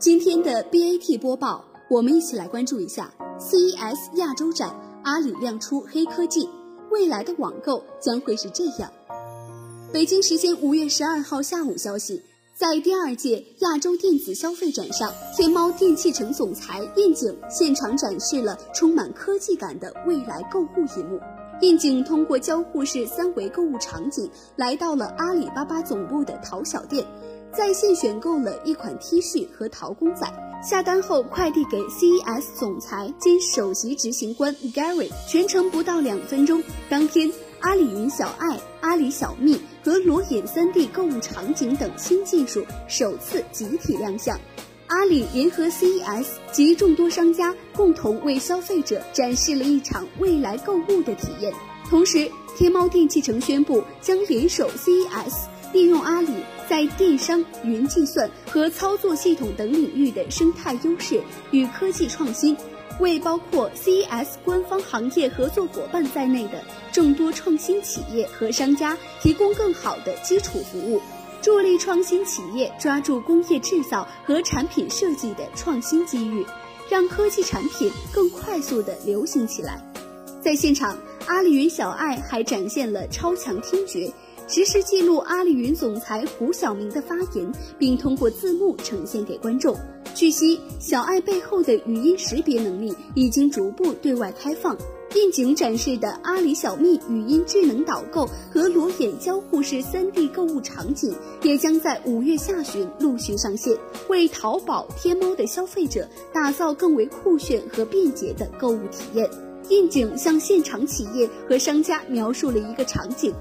今天的 BAT 播报，我们一起来关注一下 CES 亚洲展，阿里亮出黑科技，未来的网购将会是这样。北京时间五月十二号下午消息，在第二届亚洲电子消费展上，天猫电器城总裁燕景现场展示了充满科技感的未来购物一幕。燕景通过交互式三维购物场景，来到了阿里巴巴总部的淘小店。在线选购了一款 T 恤和陶公仔，下单后快递给 CES 总裁兼首席执行官 Gary，全程不到两分钟。当天，阿里云小爱、阿里小蜜和裸眼 3D 购物场景等新技术首次集体亮相。阿里联合 CES 及众多商家，共同为消费者展示了一场未来购物的体验。同时，天猫电器城宣布将联手 CES，利用阿里。在电商、云计算和操作系统等领域的生态优势与科技创新，为包括 CES 官方行业合作伙伴在内的众多创新企业和商家提供更好的基础服务，助力创新企业抓住工业制造和产品设计的创新机遇，让科技产品更快速地流行起来。在现场，阿里云小爱还展现了超强听觉。实时记录阿里云总裁胡晓明的发言，并通过字幕呈现给观众。据悉，小爱背后的语音识别能力已经逐步对外开放。应景展示的阿里小蜜语音智能导购和裸眼交互式 3D 购物场景，也将在五月下旬陆续上线，为淘宝、天猫的消费者打造更为酷炫和便捷的购物体验。应景向现场企业和商家描述了一个场景。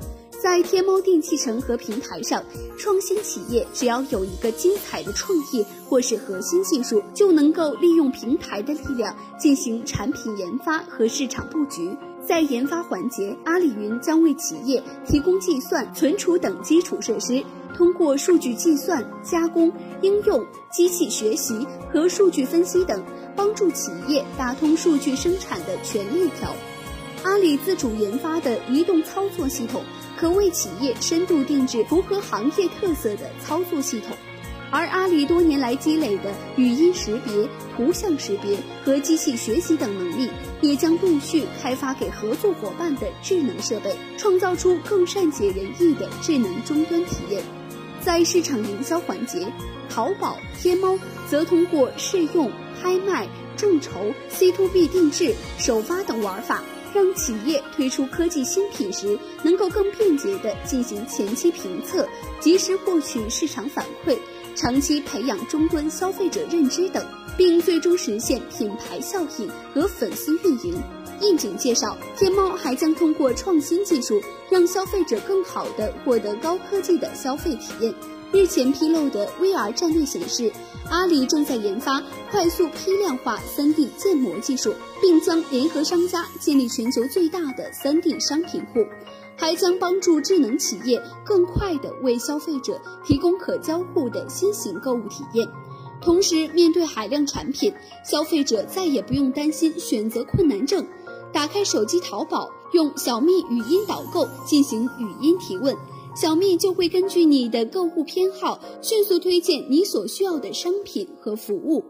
在天猫电器城和平台上，创新企业只要有一个精彩的创意或是核心技术，就能够利用平台的力量进行产品研发和市场布局。在研发环节，阿里云将为企业提供计算、存储等基础设施，通过数据计算、加工、应用、机器学习和数据分析等，帮助企业打通数据生产的全链条。阿里自主研发的移动操作系统，可为企业深度定制符合行业特色的操作系统，而阿里多年来积累的语音识别、图像识别和机器学习等能力，也将陆续开发给合作伙伴的智能设备，创造出更善解人意的智能终端体验。在市场营销环节，淘宝、天猫则通过试用、拍卖、众筹、C to B 定制、首发等玩法。让企业推出科技新品时，能够更便捷地进行前期评测，及时获取市场反馈，长期培养终端消费者认知等，并最终实现品牌效应和粉丝运营。应景介绍，天猫还将通过创新技术，让消费者更好地获得高科技的消费体验。日前披露的 VR 战略显示，阿里正在研发快速批量化 3D 建模技术，并将联合商家建立全球最大的 3D 商品库，还将帮助智能企业更快地为消费者提供可交互的新型购物体验。同时，面对海量产品，消费者再也不用担心选择困难症。打开手机淘宝，用小蜜语音导购进行语音提问。小蜜就会根据你的购物偏好，迅速推荐你所需要的商品和服务。